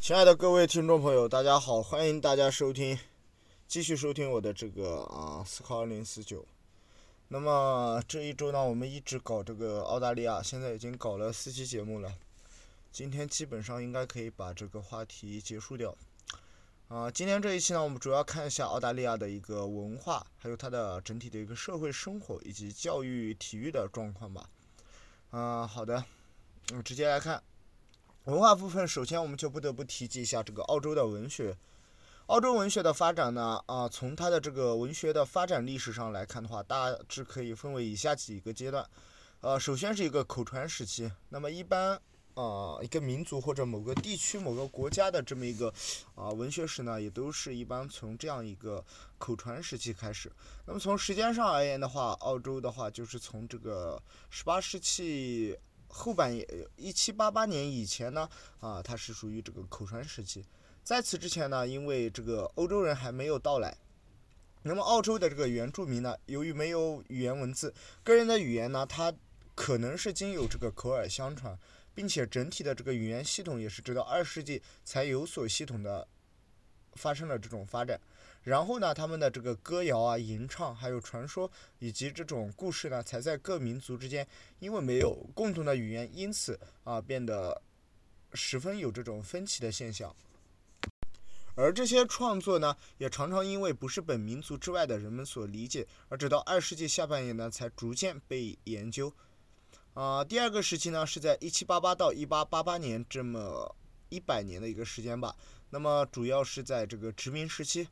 亲爱的各位听众朋友，大家好，欢迎大家收听，继续收听我的这个啊思考二零四九。那么这一周呢，我们一直搞这个澳大利亚，现在已经搞了四期节目了。今天基本上应该可以把这个话题结束掉。啊，今天这一期呢，我们主要看一下澳大利亚的一个文化，还有它的整体的一个社会生活以及教育、体育的状况吧。啊，好的，我嗯，直接来看。文化部分，首先我们就不得不提及一下这个澳洲的文学。澳洲文学的发展呢，啊，从它的这个文学的发展历史上来看的话，大致可以分为以下几个阶段。呃，首先是一个口传时期。那么一般，啊，一个民族或者某个地区、某个国家的这么一个啊文学史呢，也都是一般从这样一个口传时期开始。那么从时间上而言的话，澳洲的话就是从这个十八世纪。后半叶，一七八八年以前呢，啊，它是属于这个口传时期。在此之前呢，因为这个欧洲人还没有到来，那么澳洲的这个原住民呢，由于没有语言文字，个人的语言呢，它可能是经由这个口耳相传，并且整体的这个语言系统也是直到二世纪才有所系统的发生了这种发展。然后呢，他们的这个歌谣啊、吟唱，还有传说以及这种故事呢，才在各民族之间，因为没有共同的语言，因此啊，变得十分有这种分歧的现象。而这些创作呢，也常常因为不是本民族之外的人们所理解，而直到二世纪下半叶呢，才逐渐被研究。啊，第二个时期呢，是在一七八八到一八八八年这么一百年的一个时间吧。那么主要是在这个殖民时期。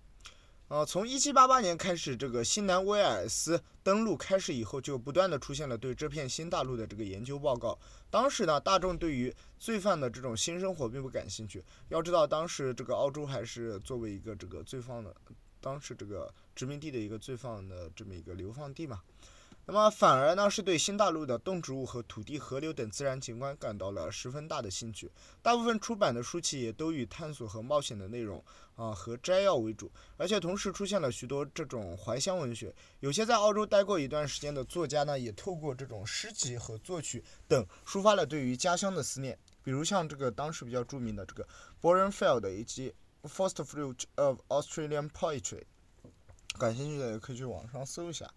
呃，从一七八八年开始，这个新南威尔斯登陆开始以后，就不断的出现了对这片新大陆的这个研究报告。当时呢，大众对于罪犯的这种新生活并不感兴趣。要知道，当时这个澳洲还是作为一个这个罪犯的，当时这个殖民地的一个罪犯的这么一个流放地嘛。那么反而呢，是对新大陆的动植物和土地、河流等自然景观感到了十分大的兴趣。大部分出版的书籍也都以探索和冒险的内容啊和摘要为主，而且同时出现了许多这种怀乡文学。有些在澳洲待过一段时间的作家呢，也透过这种诗集和作曲等抒发了对于家乡的思念。比如像这个当时比较著名的这个 b o r e n f e l d 以及 First Fruit of Australian Poetry，感兴趣的也可以去网上搜一下。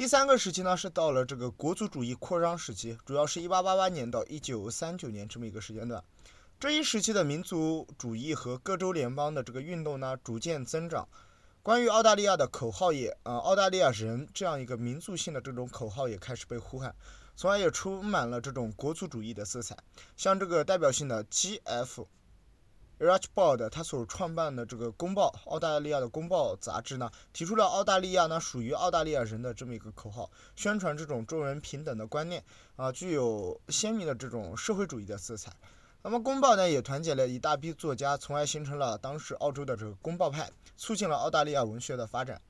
第三个时期呢，是到了这个国族主义扩张时期，主要是一八八八年到一九三九年这么一个时间段。这一时期的民族主义和各州联邦的这个运动呢，逐渐增长。关于澳大利亚的口号也，呃，澳大利亚人这样一个民族性的这种口号也开始被呼喊，从而也充满了这种国族主义的色彩。像这个代表性的 G.F. Archibald 他所创办的这个《公报》澳大利亚的《公报》杂志呢，提出了澳大利亚呢属于澳大利亚人的这么一个口号，宣传这种众人平等的观念啊，具有鲜明的这种社会主义的色彩。那么《公报》呢也团结了一大批作家，从而形成了当时澳洲的这个公报派，促进了澳大利亚文学的发展。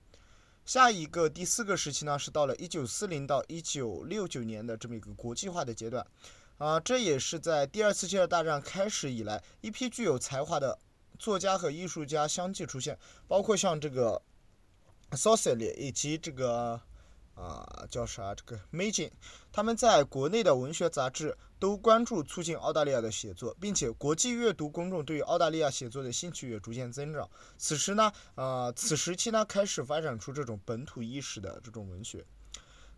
下一个第四个时期呢，是到了一九四零到一九六九年的这么一个国际化的阶段。啊，这也是在第二次世界大战开始以来，一批具有才华的作家和艺术家相继出现，包括像这个 s o c i l y 以及这个啊叫啥这个 Magin，他们在国内的文学杂志都关注促进澳大利亚的写作，并且国际阅读公众对于澳大利亚写作的兴趣也逐渐增长。此时呢，啊此时期呢开始发展出这种本土意识的这种文学。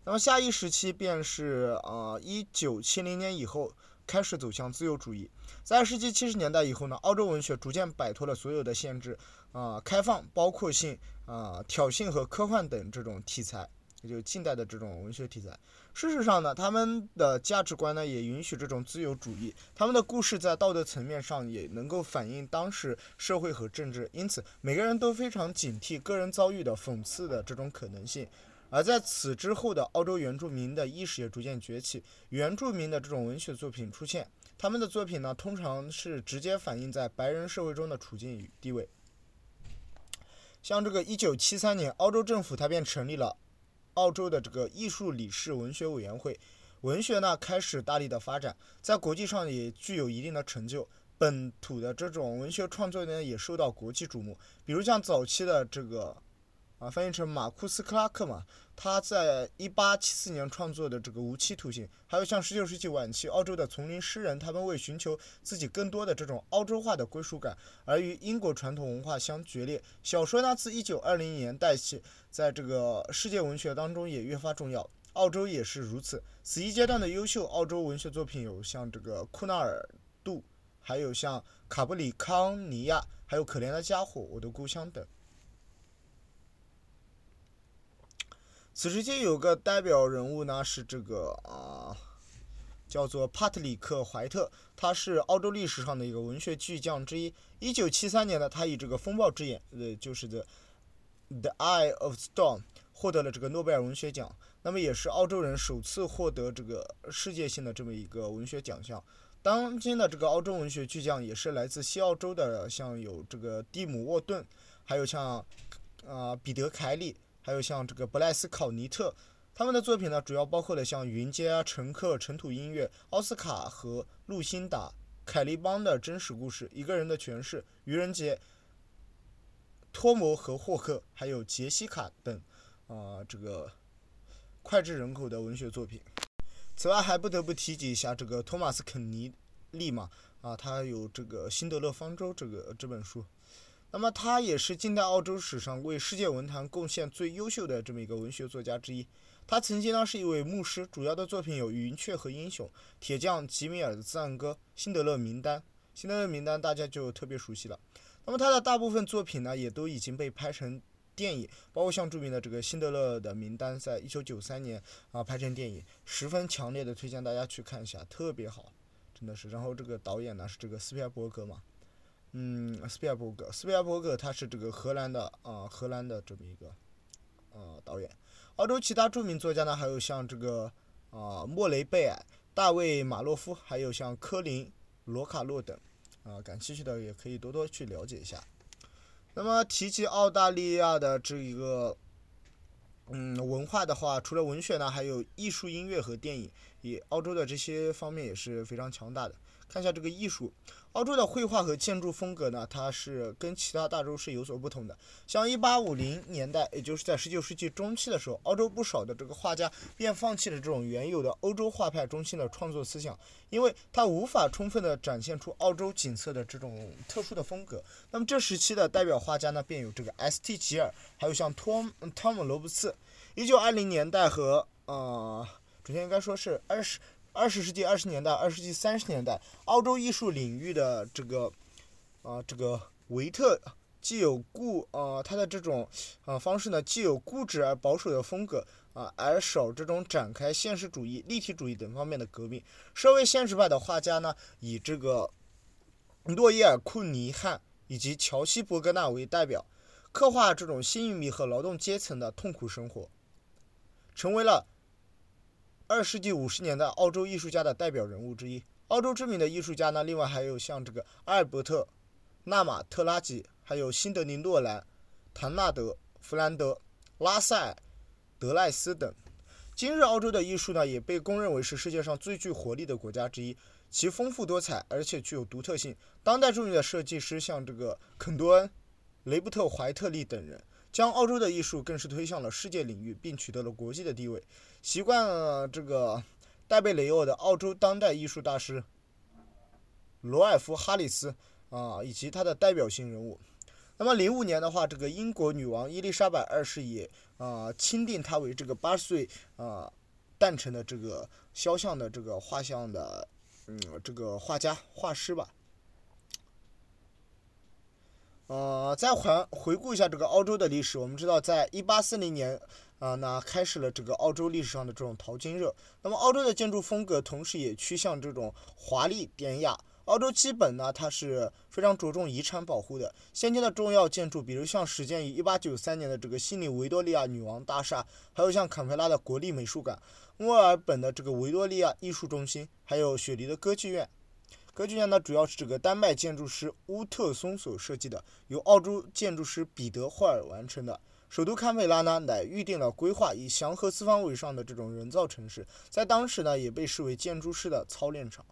那么下一时期便是啊，一九七零年以后开始走向自由主义。在世纪七十年代以后呢，澳洲文学逐渐摆脱了所有的限制，啊，开放、包括性、啊，挑衅和科幻等这种题材，也就是近代的这种文学题材。事实上呢，他们的价值观呢也允许这种自由主义，他们的故事在道德层面上也能够反映当时社会和政治，因此每个人都非常警惕个人遭遇的讽刺的这种可能性。而在此之后的澳洲原住民的意识也逐渐崛起，原住民的这种文学作品出现，他们的作品呢，通常是直接反映在白人社会中的处境与地位。像这个一九七三年，澳洲政府它便成立了澳洲的这个艺术理事文学委员会，文学呢开始大力的发展，在国际上也具有一定的成就，本土的这种文学创作呢也受到国际瞩目，比如像早期的这个。啊，翻译成马库斯·克拉克嘛。他在一八七四年创作的这个《无期徒刑》，还有像十九世纪晚期澳洲的丛林诗人，他们为寻求自己更多的这种澳洲化的归属感，而与英国传统文化相决裂。小说呢，自一九二零年代起，在这个世界文学当中也越发重要。澳洲也是如此。此一阶段的优秀澳洲文学作品有像这个库纳尔杜，还有像卡布里康尼亚，还有可怜的家伙，我的故乡等。此时期有个代表人物呢，是这个啊，叫做帕特里克怀特，他是澳洲历史上的一个文学巨匠之一。一九七三年呢，他以这个《风暴之眼》呃，就是《The The Eye of Storm》获得了这个诺贝尔文学奖。那么也是澳洲人首次获得这个世界性的这么一个文学奖项。当今的这个澳洲文学巨匠也是来自西澳洲的，像有这个蒂姆沃顿，还有像啊彼得凯里，还有像这个布莱斯考尼特。他们的作品呢，主要包括了像《云街》啊、《乘客》、《尘土音乐》、奥斯卡和露辛达、凯利邦的真实故事、一个人的诠释、愚人节、托摩和霍克，还有杰西卡等啊这个。脍炙人口的文学作品。此外，还不得不提及一下这个托马斯肯尼利嘛，啊，他有这个《辛德勒方舟》这个这本书。那么，他也是近代澳洲史上为世界文坛贡献最优秀的这么一个文学作家之一。他曾经呢是一位牧师，主要的作品有《云雀和英雄》《铁匠吉米尔的赞歌》《辛德勒名单》。《辛德勒名单》大家就特别熟悉了。那么，他的大部分作品呢，也都已经被拍成。电影包括像著名的这个《辛德勒的名单》，在一九九三年啊拍成电影，十分强烈的推荐大家去看一下，特别好，真的是。然后这个导演呢是这个斯皮尔伯格嘛，嗯，斯皮尔伯格，斯皮尔伯格他是这个荷兰的啊，荷兰的这么一个啊导演。澳洲其他著名作家呢，还有像这个啊莫雷贝尔、大卫马洛夫，还有像科林罗卡洛等啊，感兴趣的也可以多多去了解一下。那么提及澳大利亚的这一个，嗯，文化的话，除了文学呢，还有艺术、音乐和电影，也澳洲的这些方面也是非常强大的。看一下这个艺术。澳洲的绘画和建筑风格呢，它是跟其他大洲是有所不同的。像1850年代，也就是在19世纪中期的时候，澳洲不少的这个画家便放弃了这种原有的欧洲画派中心的创作思想，因为它无法充分的展现出澳洲景色的这种特殊的风格。那么这时期的代表画家呢，便有这个 S.T. 吉尔，还有像托汤姆罗布茨。1920年代和呃，准确应该说是二十。二十世纪二十年代、二十世纪三十年代，澳洲艺术领域的这个，啊，这个维特既有固啊，他的这种啊方式呢，既有固执而保守的风格啊，而少这种展开现实主义、立体主义等方面的革命。社会现实派的画家呢，以这个诺伊尔·库尼汉以及乔西·伯格纳为代表，刻画这种新移民和劳动阶层的痛苦生活，成为了。二世纪五十年代，澳洲艺术家的代表人物之一。澳洲知名的艺术家呢，另外还有像这个阿尔伯特·纳马特拉吉，还有辛德尼·诺兰、唐纳德·弗兰德、拉塞·德赖斯等。今日澳洲的艺术呢，也被公认为是世界上最具活力的国家之一，其丰富多彩，而且具有独特性。当代著名的设计师像这个肯多恩、雷布特·怀特利等人。将澳洲的艺术更是推向了世界领域，并取得了国际的地位。习惯了这个戴贝雷奥的澳洲当代艺术大师罗尔夫·哈里斯啊，以及他的代表性人物。那么，零五年的话，这个英国女王伊丽莎白二世也啊钦定他为这个八十岁啊诞辰的这个肖像的这个画像的嗯这个画家画师吧。呃，再回回顾一下这个澳洲的历史，我们知道，在一八四零年，啊，那开始了这个澳洲历史上的这种淘金热。那么，澳洲的建筑风格同时也趋向这种华丽典雅。澳洲基本呢，它是非常着重遗产保护的。先前的重要建筑，比如像始建于一八九三年的这个悉尼维多利亚女王大厦，还有像坎培拉的国立美术馆、墨尔本的这个维多利亚艺术中心，还有雪梨的歌剧院。歌剧院呢，主要是这个丹麦建筑师乌特松所设计的，由澳洲建筑师彼得霍尔完成的。首都堪培拉呢，乃预定了规划以祥和四方为上的这种人造城市，在当时呢，也被视为建筑师的操练场。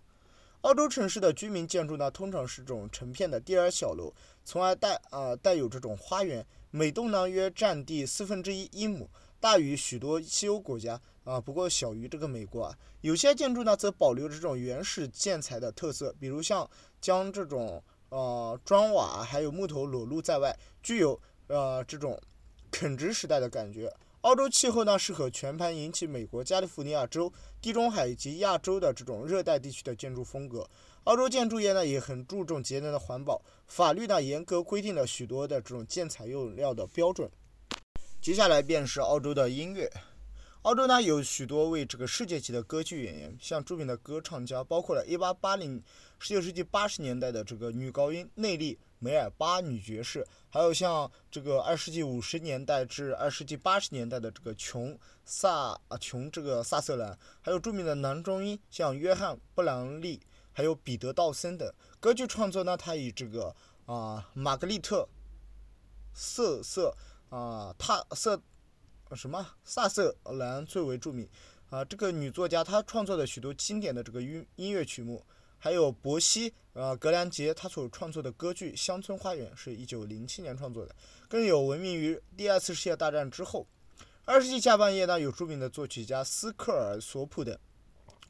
澳洲城市的居民建筑呢，通常是这种成片的低矮小楼，从而带啊带有这种花园，每栋呢约占地四分之一英亩，大于许多西欧国家啊，不过小于这个美国啊。有些建筑呢则保留这种原始建材的特色，比如像将这种呃砖瓦还有木头裸露在外，具有呃这种垦殖时代的感觉。澳洲气候呢适合全盘引起美国加利福尼亚州、地中海以及亚洲的这种热带地区的建筑风格。澳洲建筑业呢也很注重节能的环保，法律呢严格规定了许多的这种建材用料的标准。接下来便是澳洲的音乐。澳洲呢有许多位这个世界级的歌剧演员，像著名的歌唱家，包括了1880、19世纪80年代的这个女高音内利·梅尔巴女爵士，还有像这个二世纪50年代至二世纪80年代的这个琼萨啊琼这个萨瑟兰，还有著名的男中音像约翰·布朗利，还有彼得·道森等。歌剧创作呢，它以这个啊玛格丽特·瑟瑟啊塔瑟。什么萨瑟兰最为著名啊？这个女作家她创作的许多经典的这个音音乐曲目，还有伯西啊格兰杰她所创作的歌剧《乡村花园》是一九零七年创作的，更有闻名于第二次世界大战之后。二十世纪下半叶呢，有著名的作曲家斯科尔索普的，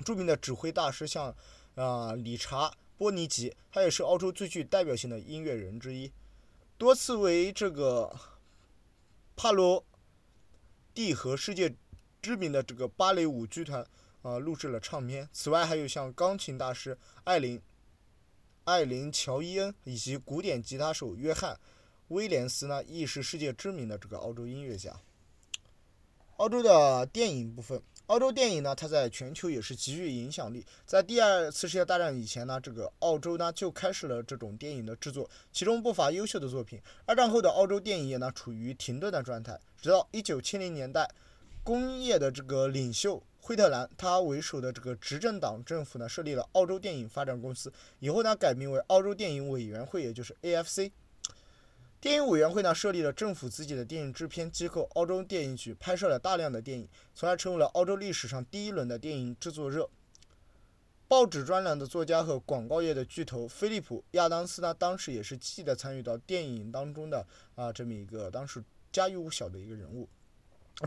著名的指挥大师像啊理查波尼吉，他也是澳洲最具代表性的音乐人之一，多次为这个帕罗。蒂和世界知名的这个芭蕾舞剧团啊录制了唱片。此外，还有像钢琴大师艾琳艾琳乔伊恩以及古典吉他手约翰威廉斯呢，亦是世界知名的这个澳洲音乐家。澳洲的电影部分，澳洲电影呢，它在全球也是极具影响力。在第二次世界大战以前呢，这个澳洲呢就开始了这种电影的制作，其中不乏优秀的作品。二战后的澳洲电影业呢处于停顿的状态。直到一九七零年代，工业的这个领袖惠特兰他为首的这个执政党政府呢，设立了澳洲电影发展公司，以后呢改名为澳洲电影委员会，也就是 AFC。电影委员会呢设立了政府自己的电影制片机构——澳洲电影局，拍摄了大量的电影，从而成为了澳洲历史上第一轮的电影制作热。报纸专栏的作家和广告业的巨头菲利普·亚当斯呢，当时也是积极的参与到电影当中的啊这么一个当时。家喻户晓的一个人物，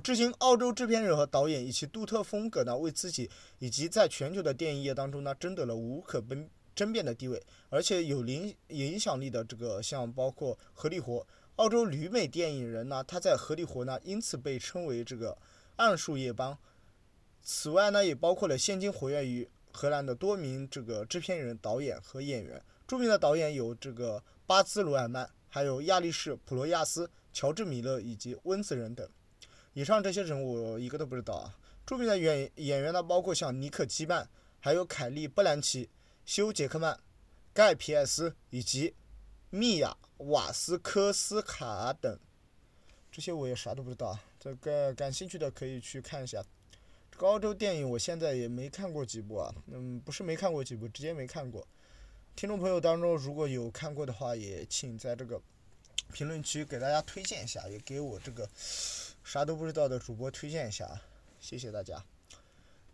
至今，澳洲制片人和导演以其独特风格呢，为自己以及在全球的电影业当中呢，争得了无可争争辩的地位。而且有影影响力的这个，像包括荷里活，澳洲旅美电影人呢，他在荷里活呢，因此被称为这个暗树夜帮。此外呢，也包括了现今活跃于荷兰的多名这个制片人、导演和演员。著名的导演有这个巴兹·鲁尔曼，还有亚历士·普罗亚斯。乔治·米勒以及温子仁等，以上这些人物一个都不知道啊。著名的演演员呢，包括像尼克·基曼，还有凯利·布兰奇、休·杰克曼、盖·皮埃斯以及米娅·瓦斯科斯卡等。这些我也啥都不知道啊。这个感兴趣的可以去看一下。这个澳洲电影我现在也没看过几部啊。嗯，不是没看过几部，直接没看过。听众朋友当中如果有看过的话，也请在这个。评论区给大家推荐一下，也给我这个啥都不知道的主播推荐一下啊，谢谢大家。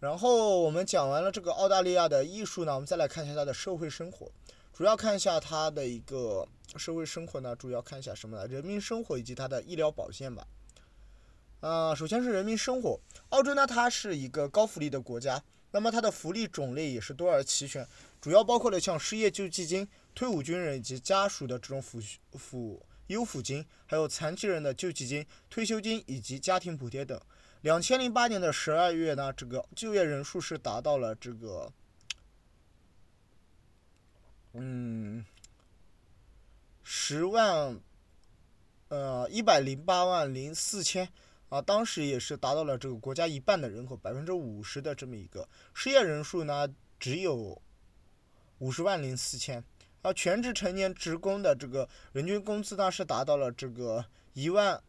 然后我们讲完了这个澳大利亚的艺术呢，我们再来看一下它的社会生活，主要看一下它的一个社会生活呢，主要看一下什么呢？人民生活以及它的医疗保健吧。啊，首先是人民生活，澳洲呢它是一个高福利的国家，那么它的福利种类也是多而齐全，主要包括了像失业救济金、退伍军人以及家属的这种抚抚。优抚金，还有残疾人的救济金、退休金以及家庭补贴等。两千零八年的十二月呢，这个就业人数是达到了这个，嗯，十万，呃，一百零八万零四千啊，当时也是达到了这个国家一半的人口，百分之五十的这么一个失业人数呢，只有五十万零四千。而全职成年职工的这个人均工资呢，是达到了这个一万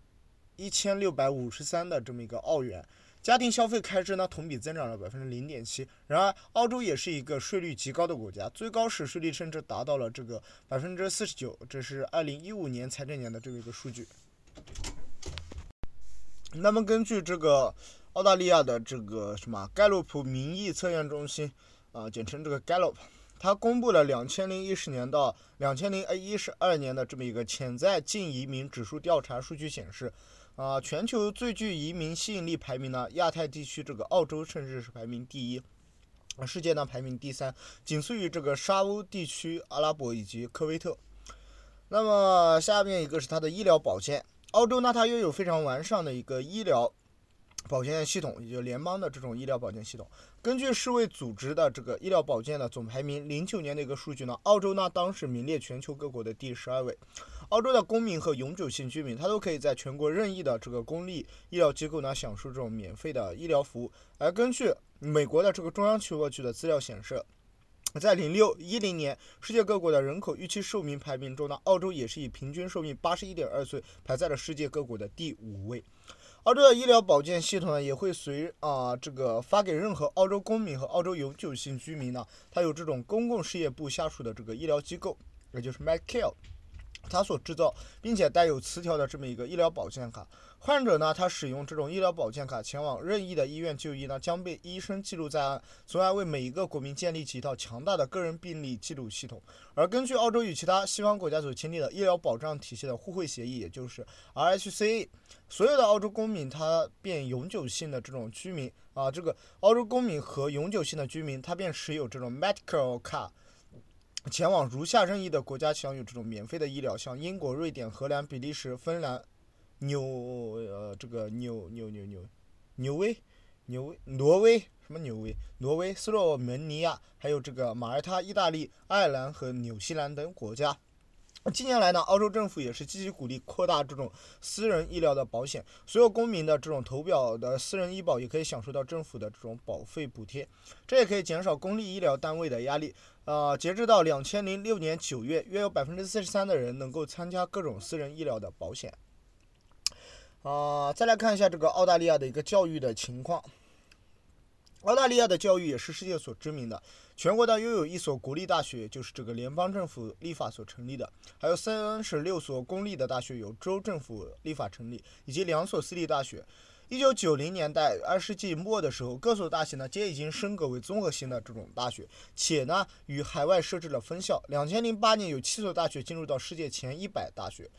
一千六百五十三的这么一个澳元，家庭消费开支呢同比增长了百分之零点七。然而，澳洲也是一个税率极高的国家，最高时税率甚至达到了这个百分之四十九，这是二零一五年财政年的这个一个数据。那么，根据这个澳大利亚的这个什么盖洛普民意测验中心啊，简称这个 Gallup。他公布了两千零一十年到两千零一十二年的这么一个潜在净移民指数调查数据显示，啊，全球最具移民吸引力排名呢，亚太地区这个澳洲甚至是排名第一，世界呢排名第三，仅次于这个沙欧地区、阿拉伯以及科威特。那么下面一个是它的医疗保健，澳洲呢它拥有非常完善的一个医疗保健系统，也就联邦的这种医疗保健系统。根据世卫组织的这个医疗保健的总排名，零九年的一个数据呢，澳洲呢当时名列全球各国的第十二位。澳洲的公民和永久性居民，他都可以在全国任意的这个公立医疗机构呢享受这种免费的医疗服务。而根据美国的这个中央情报局的资料显示。在零六一零年，世界各国的人口预期寿命排名中呢，澳洲也是以平均寿命八十一点二岁排在了世界各国的第五位。澳洲的医疗保健系统呢，也会随啊这个发给任何澳洲公民和澳洲永久性居民呢，它有这种公共事业部下属的这个医疗机构，也就是 Medicare。它所制造并且带有磁条的这么一个医疗保健卡，患者呢，他使用这种医疗保健卡前往任意的医院就医呢，将被医生记录在案，从而为每一个国民建立起一套强大的个人病历记录系统。而根据澳洲与其他西方国家所签订的医疗保障体系的互惠协议，也就是 RHCA，所有的澳洲公民他便永久性的这种居民啊，这个澳洲公民和永久性的居民他便持有这种 medical 卡。前往如下任意的国家享有这种免费的医疗，像英国、瑞典、荷兰、比利时、芬兰、纽呃这个纽纽纽纽纽威、纽、挪威什么纽威、挪威、斯洛文尼亚，还有这个马耳他、意大利、爱尔兰和纽西兰等国家。近年来呢，澳洲政府也是积极鼓励扩大这种私人医疗的保险，所有公民的这种投保的私人医保也可以享受到政府的这种保费补贴，这也可以减少公立医疗单位的压力。呃，截止到两千零六年九月，约有百分之四十三的人能够参加各种私人医疗的保险。啊，再来看一下这个澳大利亚的一个教育的情况。澳大利亚的教育也是世界所知名的，全国呢拥有一所国立大学，就是这个联邦政府立法所成立的，还有三十六所公立的大学由州政府立法成立，以及两所私立大学。一九九零年代二世纪末的时候，各所大学呢皆已经升格为综合性的这种大学，且呢与海外设置了分校。两千零八年有七所大学进入到世界前一百大学，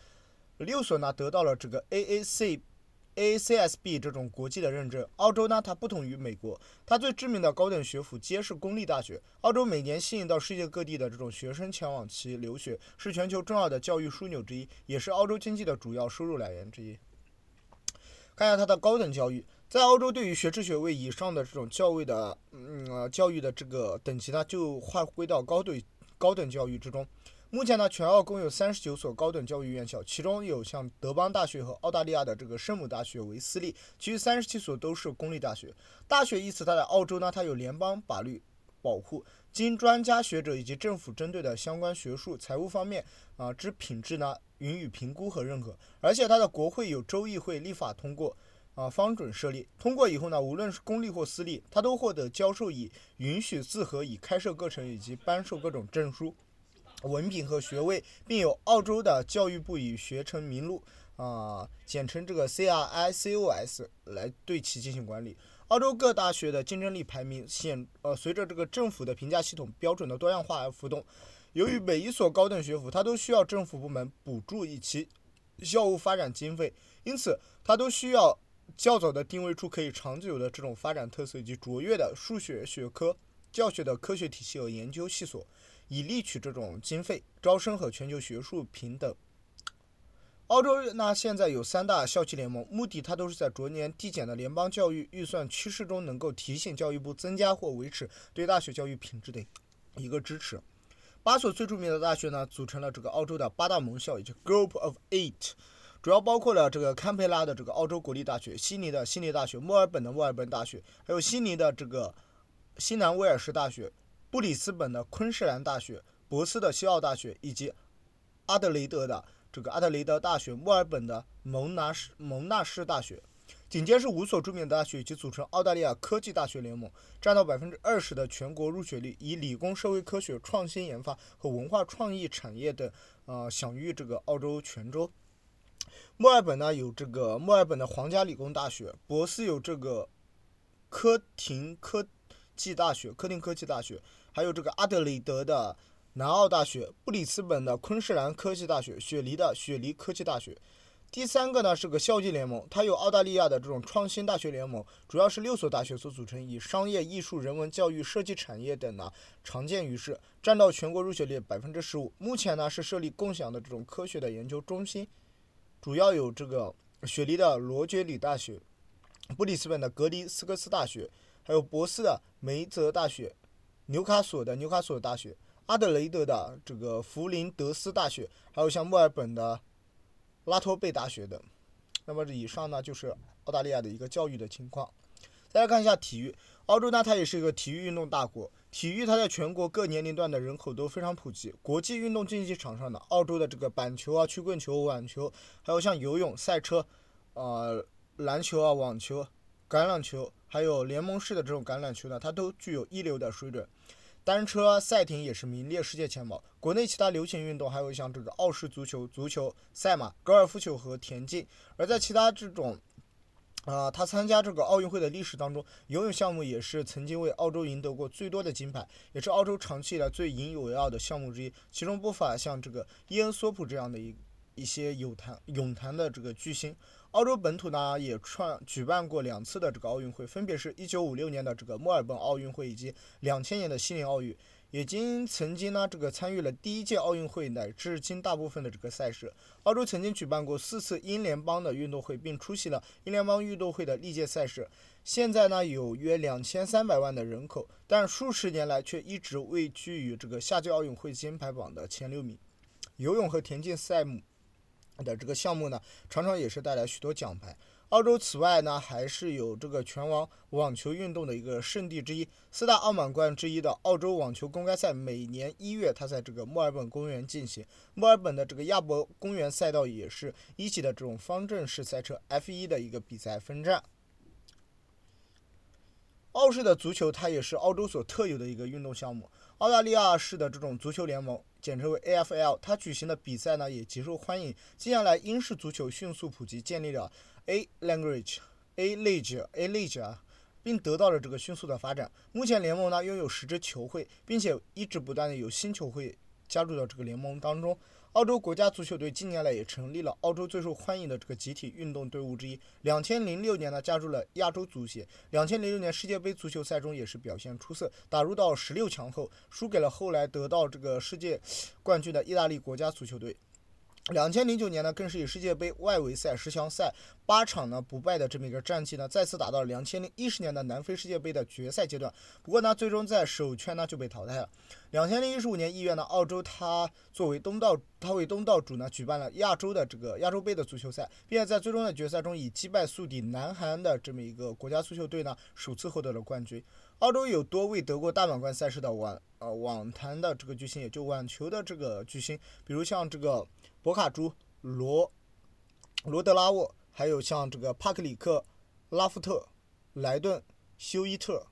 六所呢得到了这个 AAC。ACSB 这种国际的认证，澳洲呢，它不同于美国，它最知名的高等学府皆是公立大学。澳洲每年吸引到世界各地的这种学生前往其留学，是全球重要的教育枢纽之一，也是澳洲经济的主要收入来源之一。看一下它的高等教育，在澳洲，对于学士学位以上的这种教育的，嗯，教育的这个等级呢，就划归到高等高等教育之中。目前呢，全澳共有三十九所高等教育院校，其中有像德邦大学和澳大利亚的这个圣母大学为私立，其余三十七所都是公立大学。大学一词，它在澳洲呢，它有联邦法律保护，经专家学者以及政府针对的相关学术、财务方面啊之品质呢予以评估和认可，而且它的国会有州议会立法通过啊方准设立，通过以后呢，无论是公立或私立，它都获得教授以允许自核以开设课程以及颁授各种证书。文凭和学位，并有澳洲的教育部以学成名录啊，简称这个 CRICOS 来对其进行管理。澳洲各大学的竞争力排名显呃随着这个政府的评价系统标准的多样化而浮动。由于每一所高等学府它都需要政府部门补助以其校务发展经费，因此它都需要较早的定位出可以长久的这种发展特色以及卓越的数学学科教学的科学体系和研究系所。以利取这种经费，招生和全球学术平等。澳洲呢，现在有三大校企联盟，目的它都是在逐年递减的联邦教育预算趋势中，能够提醒教育部增加或维持对大学教育品质的一个支持。八所最著名的大学呢，组成了这个澳洲的八大盟校，也就 Group of Eight，主要包括了这个堪培拉的这个澳洲国立大学、悉尼的悉尼大学、墨尔本的墨尔本大学，还有悉尼的这个西南威尔士大学。布里斯本的昆士兰大学、博斯的西澳大学以及阿德雷德的这个阿德雷德大学、墨尔本的蒙纳士蒙纳士大学，紧接着是五所著名的大学以及组成澳大利亚科技大学联盟，占到百分之二十的全国入学率，以理工、社会科学、创新研发和文化创意产业等，呃，享誉这个澳洲全州。墨尔本呢有这个墨尔本的皇家理工大学，博斯有这个科廷科技大学、科廷科技大学。还有这个阿德雷德的南澳大学、布里斯本的昆士兰科技大学、雪梨的雪梨科技大学。第三个呢是个校际联盟，它有澳大利亚的这种创新大学联盟，主要是六所大学所组成，以商业、艺术、人文、教育、设计产业等呢常见于世，占到全国入学率百分之十五。目前呢是设立共享的这种科学的研究中心，主要有这个雪梨的罗杰里大学、布里斯本的格里斯科斯大学，还有博斯的梅泽大学、纽卡索的纽卡索大学、阿德雷德的这个弗林德斯大学，还有像墨尔本的。拉托贝大学等，那么以上呢就是澳大利亚的一个教育的情况。再来看一下体育，澳洲呢它也是一个体育运动大国，体育它在全国各年龄段的人口都非常普及。国际运动竞技场上的澳洲的这个板球啊、曲棍球、网球，还有像游泳、赛车、呃篮球啊、网球、橄榄球，还有联盟式的这种橄榄球呢，它都具有一流的水准。单车赛艇也是名列世界前茅。国内其他流行运动还有像这个澳式足球、足球、赛马、高尔夫球和田径。而在其他这种，啊，他参加这个奥运会的历史当中，游泳项目也是曾经为澳洲赢得过最多的金牌，也是澳洲长期以来最引以为傲的项目之一。其中不乏像这个伊恩·索普这样的一一些泳坛泳坛的这个巨星。澳洲本土呢也创举办过两次的这个奥运会，分别是一九五六年的这个墨尔本奥运会以及两千年的悉尼奥运，已经曾经呢这个参与了第一届奥运会乃至今大部分的这个赛事。澳洲曾经举办过四次英联邦的运动会，并出席了英联邦运动会的历届赛事。现在呢有约两千三百万的人口，但数十年来却一直位居于这个夏季奥运会金牌榜的前六名。游泳和田径赛目。的这个项目呢，常常也是带来许多奖牌。澳洲此外呢，还是有这个全网网球运动的一个圣地之一，四大澳满贯之一的澳洲网球公开赛，每年一月它在这个墨尔本公园进行。墨尔本的这个亚伯公园赛道也是一级的这种方阵式赛车 F1 的一个比赛分站。澳式的足球它也是澳洲所特有的一个运动项目。澳大利亚式的这种足球联盟。简称为 AFL，它举行的比赛呢也极受欢迎。接下来，英式足球迅速普及，建立了 A language、A league、A league 啊，并得到了这个迅速的发展。目前联盟呢拥有十支球会，并且一直不断的有新球会加入到这个联盟当中。澳洲国家足球队近年来也成立了澳洲最受欢迎的这个集体运动队伍之一。两千零六年呢，加入了亚洲足协。两千零六年世界杯足球赛中也是表现出色，打入到十六强后，输给了后来得到这个世界冠军的意大利国家足球队。两千零九年呢，更是以世界杯外围赛十强赛八场呢不败的这么一个战绩呢，再次打到了两千零一十年的南非世界杯的决赛阶段。不过呢，最终在首圈呢就被淘汰了。两千零一十五年一月呢，澳洲它作为东道，它为东道主呢举办了亚洲的这个亚洲杯的足球赛，并且在最终的决赛中以击败宿敌南韩的这么一个国家足球队呢，首次获得了冠军。澳洲有多位得过大满贯赛事的网呃网坛的这个巨星，也就网球的这个巨星，比如像这个。博卡朱、罗罗德拉沃，还有像这个帕克里克、拉夫特、莱顿、休伊特，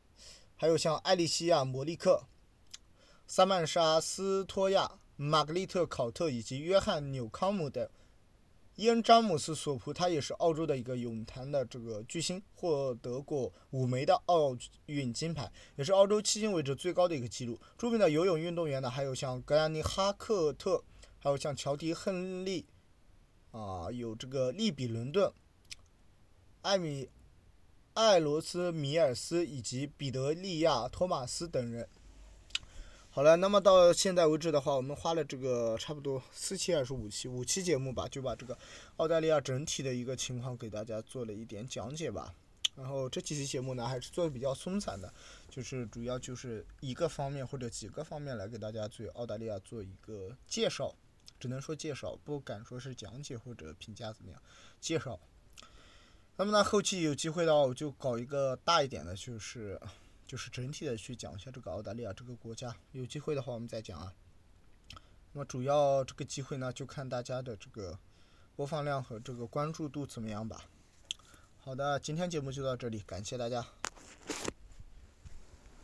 还有像艾利西亚·摩利克、萨曼莎·斯托亚、玛格丽特·考特以及约翰·纽康姆的伊恩·詹姆斯·索普，他也是澳洲的一个泳坛的这个巨星，获得过五枚的奥运金牌，也是澳洲迄今为止最高的一个纪录。著名的游泳运动员呢，还有像格兰尼·哈克特。还有像乔迪·亨利，啊，有这个利比·伦顿、艾米、艾罗斯·米尔斯以及彼得利亚·托马斯等人。好了，那么到现在为止的话，我们花了这个差不多四期还是五期，五期节目吧，就把这个澳大利亚整体的一个情况给大家做了一点讲解吧。然后这几期节目呢，还是做的比较松散的，就是主要就是一个方面或者几个方面来给大家对澳大利亚做一个介绍。只能说介绍，不敢说是讲解或者评价怎么样。介绍。那么呢，后期有机会的话，我就搞一个大一点的，就是就是整体的去讲一下这个澳大利亚这个国家。有机会的话，我们再讲啊。那么主要这个机会呢，就看大家的这个播放量和这个关注度怎么样吧。好的，今天节目就到这里，感谢大家。